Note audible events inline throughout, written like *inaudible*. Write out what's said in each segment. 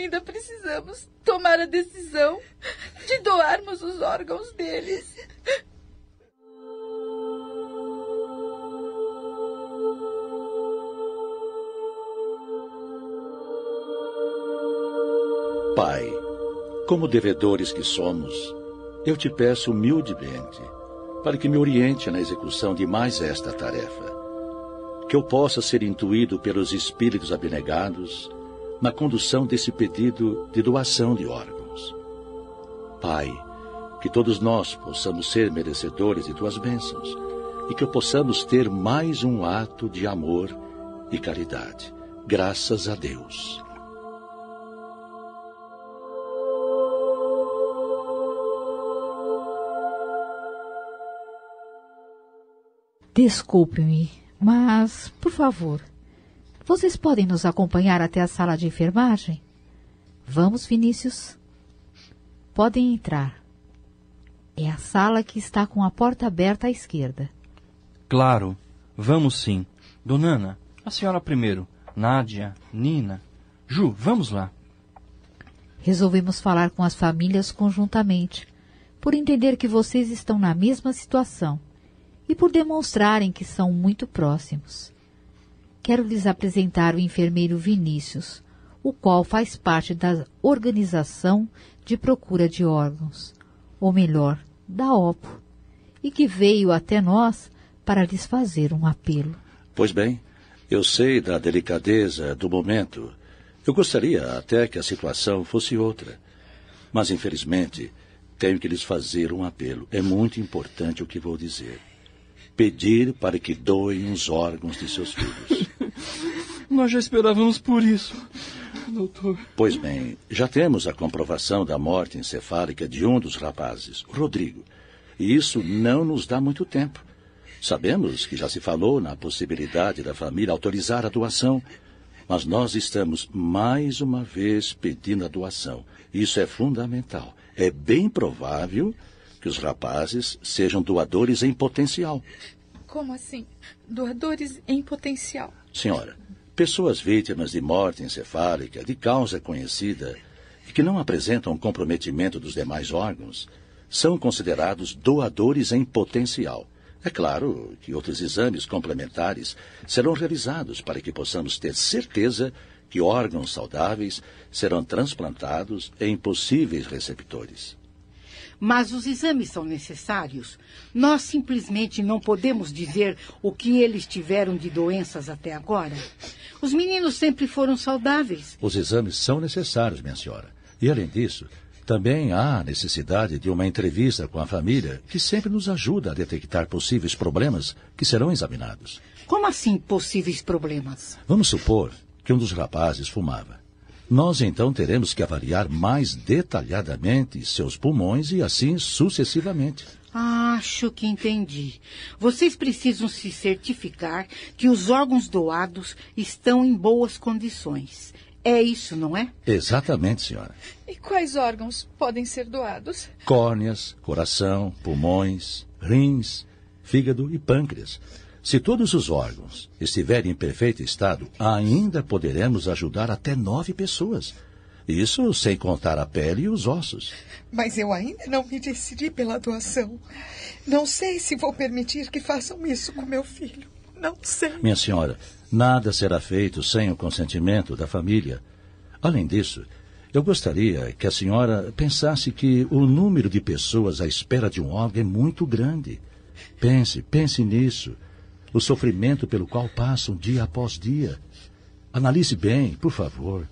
ainda precisamos tomar a decisão de doarmos os órgãos deles. Pai, como devedores que somos, eu te peço humildemente para que me oriente na execução de mais esta tarefa. Que eu possa ser intuído pelos espíritos abnegados na condução desse pedido de doação de órgãos. Pai, que todos nós possamos ser merecedores de tuas bênçãos e que possamos ter mais um ato de amor e caridade. Graças a Deus. Desculpe-me, mas, por favor, vocês podem nos acompanhar até a sala de enfermagem? Vamos, Vinícius. Podem entrar. É a sala que está com a porta aberta à esquerda. Claro, vamos sim. Dona Ana, a senhora primeiro. Nádia, Nina. Ju, vamos lá. Resolvemos falar com as famílias conjuntamente, por entender que vocês estão na mesma situação e por demonstrarem que são muito próximos. Quero lhes apresentar o enfermeiro Vinícius, o qual faz parte da organização de procura de órgãos, ou melhor, da OPO, e que veio até nós para lhes fazer um apelo. Pois bem, eu sei da delicadeza do momento. Eu gostaria até que a situação fosse outra. Mas, infelizmente, tenho que lhes fazer um apelo. É muito importante o que vou dizer pedir para que doem os órgãos de seus filhos. *laughs* Nós já esperávamos por isso, doutor. Pois bem, já temos a comprovação da morte encefálica de um dos rapazes, Rodrigo. E isso não nos dá muito tempo. Sabemos que já se falou na possibilidade da família autorizar a doação, mas nós estamos mais uma vez pedindo a doação. Isso é fundamental. É bem provável que os rapazes sejam doadores em potencial. Como assim? Doadores em potencial? Senhora, pessoas vítimas de morte encefálica de causa conhecida e que não apresentam comprometimento dos demais órgãos são considerados doadores em potencial. É claro que outros exames complementares serão realizados para que possamos ter certeza que órgãos saudáveis serão transplantados em possíveis receptores. Mas os exames são necessários. Nós simplesmente não podemos dizer o que eles tiveram de doenças até agora. Os meninos sempre foram saudáveis. Os exames são necessários, minha senhora. E além disso, também há necessidade de uma entrevista com a família, que sempre nos ajuda a detectar possíveis problemas que serão examinados. Como assim possíveis problemas? Vamos supor que um dos rapazes fumava. Nós então teremos que avaliar mais detalhadamente seus pulmões e assim sucessivamente. Acho que entendi. Vocês precisam se certificar que os órgãos doados estão em boas condições. É isso, não é? Exatamente, senhora. E quais órgãos podem ser doados? Córneas, coração, pulmões, rins, fígado e pâncreas. Se todos os órgãos estiverem em perfeito estado, ainda poderemos ajudar até nove pessoas. Isso sem contar a pele e os ossos. Mas eu ainda não me decidi pela doação. Não sei se vou permitir que façam isso com meu filho. Não sei. Minha senhora, nada será feito sem o consentimento da família. Além disso, eu gostaria que a senhora pensasse que o número de pessoas à espera de um órgão é muito grande. Pense, pense nisso o sofrimento pelo qual passam dia após dia. Analise bem, por favor.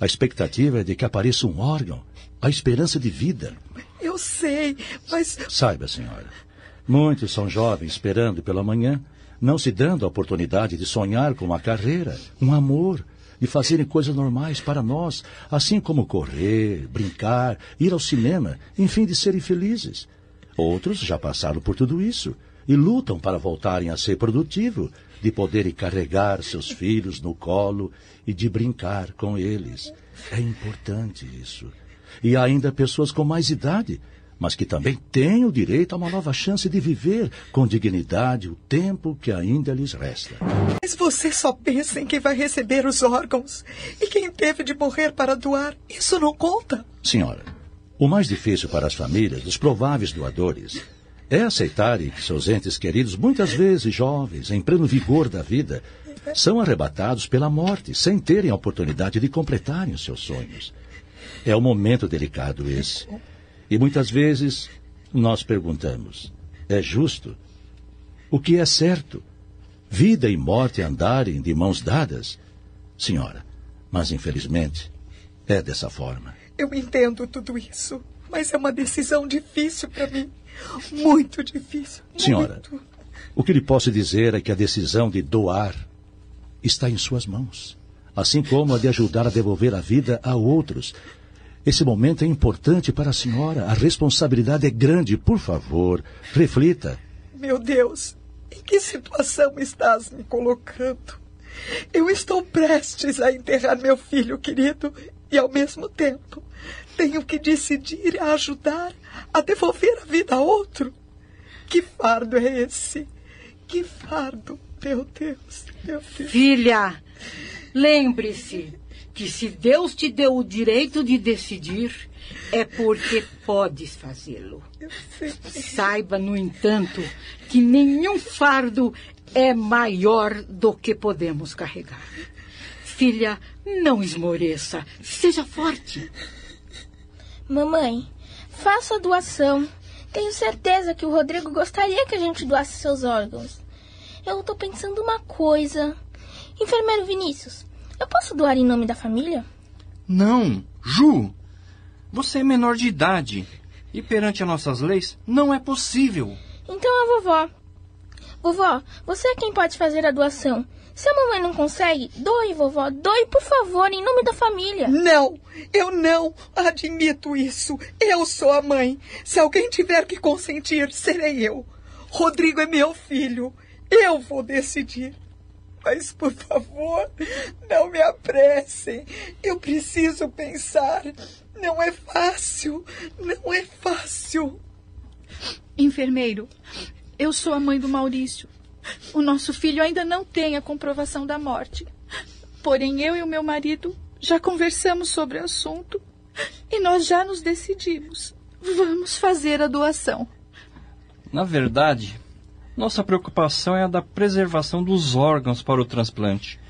A expectativa é de que apareça um órgão, a esperança de vida. Eu sei, mas. Saiba, senhora. Muitos são jovens esperando pela manhã, não se dando a oportunidade de sonhar com uma carreira, um amor, de fazerem coisas normais para nós, assim como correr, brincar, ir ao cinema, enfim, de serem felizes. Outros já passaram por tudo isso e lutam para voltarem a ser produtivo, de poderem carregar seus filhos no colo e de brincar com eles. É importante isso. E há ainda pessoas com mais idade, mas que também têm o direito a uma nova chance de viver com dignidade o tempo que ainda lhes resta. Mas você só pensa em quem vai receber os órgãos e quem teve de morrer para doar. Isso não conta. Senhora, o mais difícil para as famílias dos prováveis doadores é aceitarem que seus entes queridos, muitas vezes jovens, em pleno vigor da vida, são arrebatados pela morte, sem terem a oportunidade de completarem os seus sonhos. É um momento delicado esse. E muitas vezes nós perguntamos: é justo? O que é certo? Vida e morte andarem de mãos dadas? Senhora, mas infelizmente é dessa forma. Eu entendo tudo isso, mas é uma decisão difícil para mim. Muito difícil. Senhora, muito. o que lhe posso dizer é que a decisão de doar está em suas mãos, assim como a de ajudar a devolver a vida a outros. Esse momento é importante para a senhora. A responsabilidade é grande. Por favor, reflita. Meu Deus, em que situação estás me colocando? Eu estou prestes a enterrar meu filho querido e, ao mesmo tempo, tenho que decidir a ajudar a devolver a vida a outro. Que fardo é esse? Que fardo, meu Deus, meu Deus. Filha, lembre-se que se Deus te deu o direito de decidir, é porque podes fazê-lo. Saiba, no entanto, que nenhum fardo é maior do que podemos carregar. Filha, não esmoreça. Seja forte. Mamãe, faça a doação. Tenho certeza que o Rodrigo gostaria que a gente doasse seus órgãos. Eu tô pensando uma coisa. Enfermeiro Vinícius, eu posso doar em nome da família? Não, Ju! Você é menor de idade. E perante as nossas leis, não é possível. Então a vovó. Vovó, você é quem pode fazer a doação. Se a mamãe não consegue, doe, vovó, doe, por favor, em nome da família. Não, eu não admito isso. Eu sou a mãe. Se alguém tiver que consentir, serei eu. Rodrigo é meu filho. Eu vou decidir. Mas, por favor, não me apressem. Eu preciso pensar. Não é fácil. Não é fácil. Enfermeiro, eu sou a mãe do Maurício. O nosso filho ainda não tem a comprovação da morte. Porém, eu e o meu marido já conversamos sobre o assunto e nós já nos decidimos. Vamos fazer a doação. Na verdade, nossa preocupação é a da preservação dos órgãos para o transplante.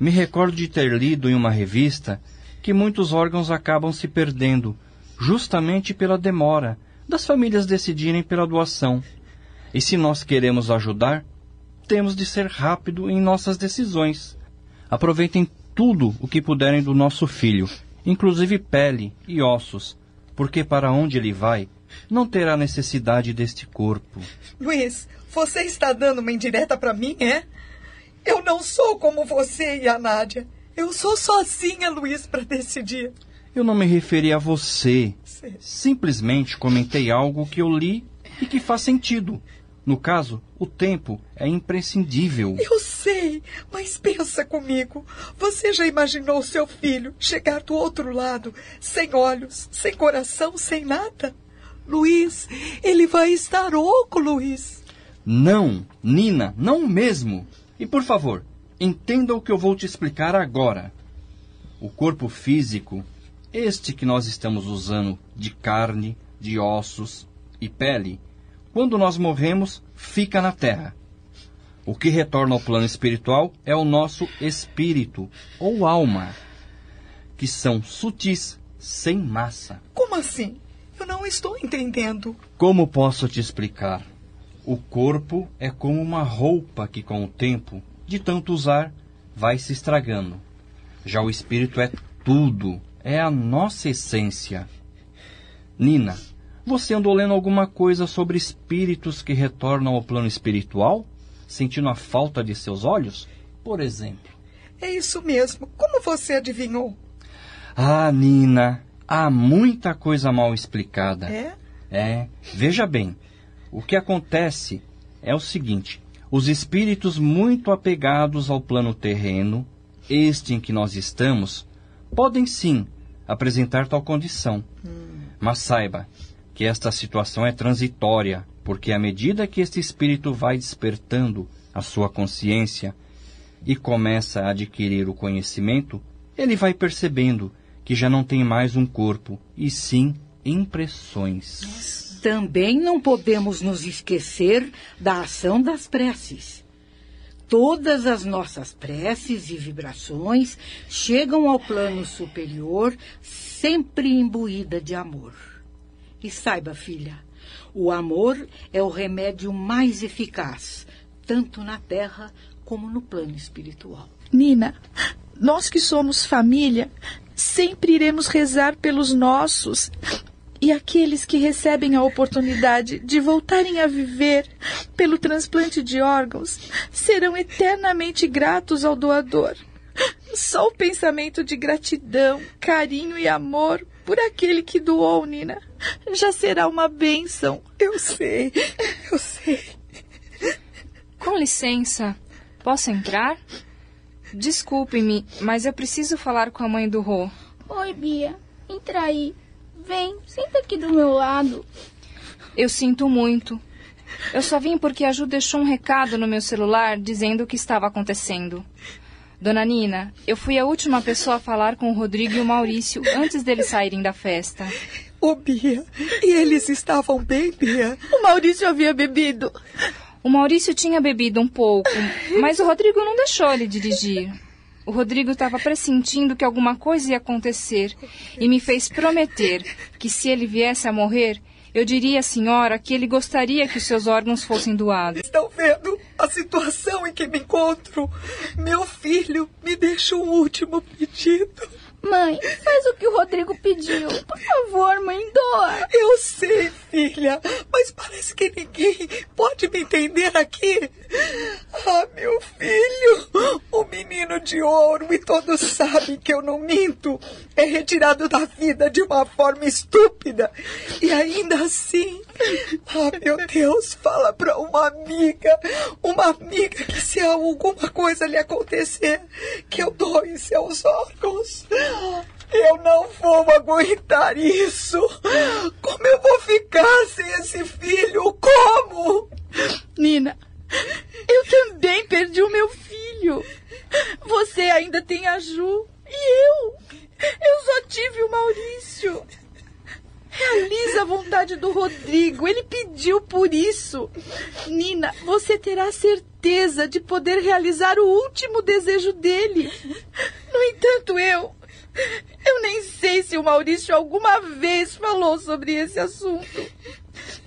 Me recordo de ter lido em uma revista que muitos órgãos acabam se perdendo, justamente pela demora das famílias decidirem pela doação. E se nós queremos ajudar, temos de ser rápido em nossas decisões. Aproveitem tudo o que puderem do nosso filho, inclusive pele e ossos, porque para onde ele vai, não terá necessidade deste corpo. Luiz, você está dando uma indireta para mim, é? Eu não sou como você e a Nádia. Eu sou sozinha, Luiz, para decidir. Eu não me referi a você. Sim. Simplesmente comentei algo que eu li e que faz sentido. No caso, o tempo é imprescindível. Eu sei, mas pensa comigo. Você já imaginou seu filho chegar do outro lado, sem olhos, sem coração, sem nada? Luiz, ele vai estar oco, Luiz. Não, Nina, não mesmo. E por favor, entenda o que eu vou te explicar agora. O corpo físico, este que nós estamos usando de carne, de ossos e pele, quando nós morremos, fica na terra. O que retorna ao plano espiritual é o nosso espírito ou alma, que são sutis, sem massa. Como assim? Eu não estou entendendo. Como posso te explicar? O corpo é como uma roupa que, com o tempo, de tanto usar, vai se estragando. Já o espírito é tudo, é a nossa essência. Nina, você andou lendo alguma coisa sobre espíritos que retornam ao plano espiritual, sentindo a falta de seus olhos, por exemplo? É isso mesmo. Como você adivinhou? Ah, Nina, há muita coisa mal explicada. É? É, veja bem, o que acontece é o seguinte: os espíritos muito apegados ao plano terreno, este em que nós estamos, podem sim apresentar tal condição. Mas saiba que esta situação é transitória, porque à medida que este espírito vai despertando a sua consciência e começa a adquirir o conhecimento, ele vai percebendo que já não tem mais um corpo, e sim impressões. Também não podemos nos esquecer da ação das preces. Todas as nossas preces e vibrações chegam ao plano superior sempre imbuída de amor. E saiba, filha, o amor é o remédio mais eficaz, tanto na terra como no plano espiritual. Nina, nós que somos família, sempre iremos rezar pelos nossos e aqueles que recebem a oportunidade de voltarem a viver pelo transplante de órgãos serão eternamente gratos ao doador. Só o pensamento de gratidão, carinho e amor por aquele que doou, Nina, já será uma bênção. Eu sei, eu sei. Com licença, posso entrar? Desculpe-me, mas eu preciso falar com a mãe do Rô. Oi, Bia. Entra aí. Vem, senta aqui do meu lado. Eu sinto muito. Eu só vim porque a Ju deixou um recado no meu celular dizendo o que estava acontecendo. Dona Nina, eu fui a última pessoa a falar com o Rodrigo e o Maurício antes deles saírem da festa. Ô, Bia, e eles estavam bem, Bia? O Maurício havia bebido. O Maurício tinha bebido um pouco, mas o Rodrigo não deixou ele dirigir. O Rodrigo estava pressentindo que alguma coisa ia acontecer e me fez prometer que se ele viesse a morrer, eu diria à senhora que ele gostaria que os seus órgãos fossem doados. Estão vendo a situação em que me encontro? Meu filho me deixa um último pedido. Mãe, faz o que o Rodrigo pediu. Por favor, mãe, doa. Eu sei, filha, mas parece que ninguém pode me entender aqui. Ah, meu filho, o menino de ouro, e todos sabem que eu não minto, é retirado da vida de uma forma estúpida. E ainda assim, ah, meu Deus, fala para uma amiga, uma amiga que se alguma coisa lhe acontecer, que eu doe seus órgãos. Eu não vou aguentar isso. Como eu vou ficar sem esse filho? Como? Nina, também perdi o meu filho. Você ainda tem a Ju. E eu? Eu só tive o Maurício. Realiza a vontade do Rodrigo. Ele pediu por isso. Nina, você terá certeza de poder realizar o último desejo dele. No entanto, eu. Eu nem sei se o Maurício alguma vez falou sobre esse assunto.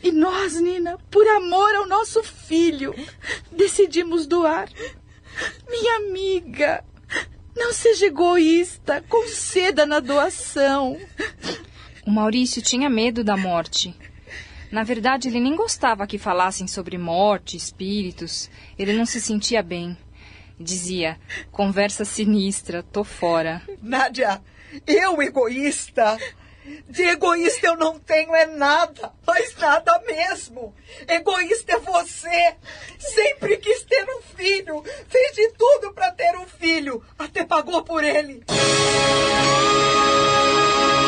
E nós, Nina, por amor ao nosso filho, decidimos doar. Minha amiga, não seja egoísta, conceda na doação. O Maurício tinha medo da morte. Na verdade, ele nem gostava que falassem sobre morte, espíritos. Ele não se sentia bem. Dizia: conversa sinistra, tô fora. Nádia, eu egoísta? De egoísta eu não tenho é nada, mas nada mesmo. Egoísta é você. Sempre quis ter um filho, fez de tudo para ter um filho, até pagou por ele.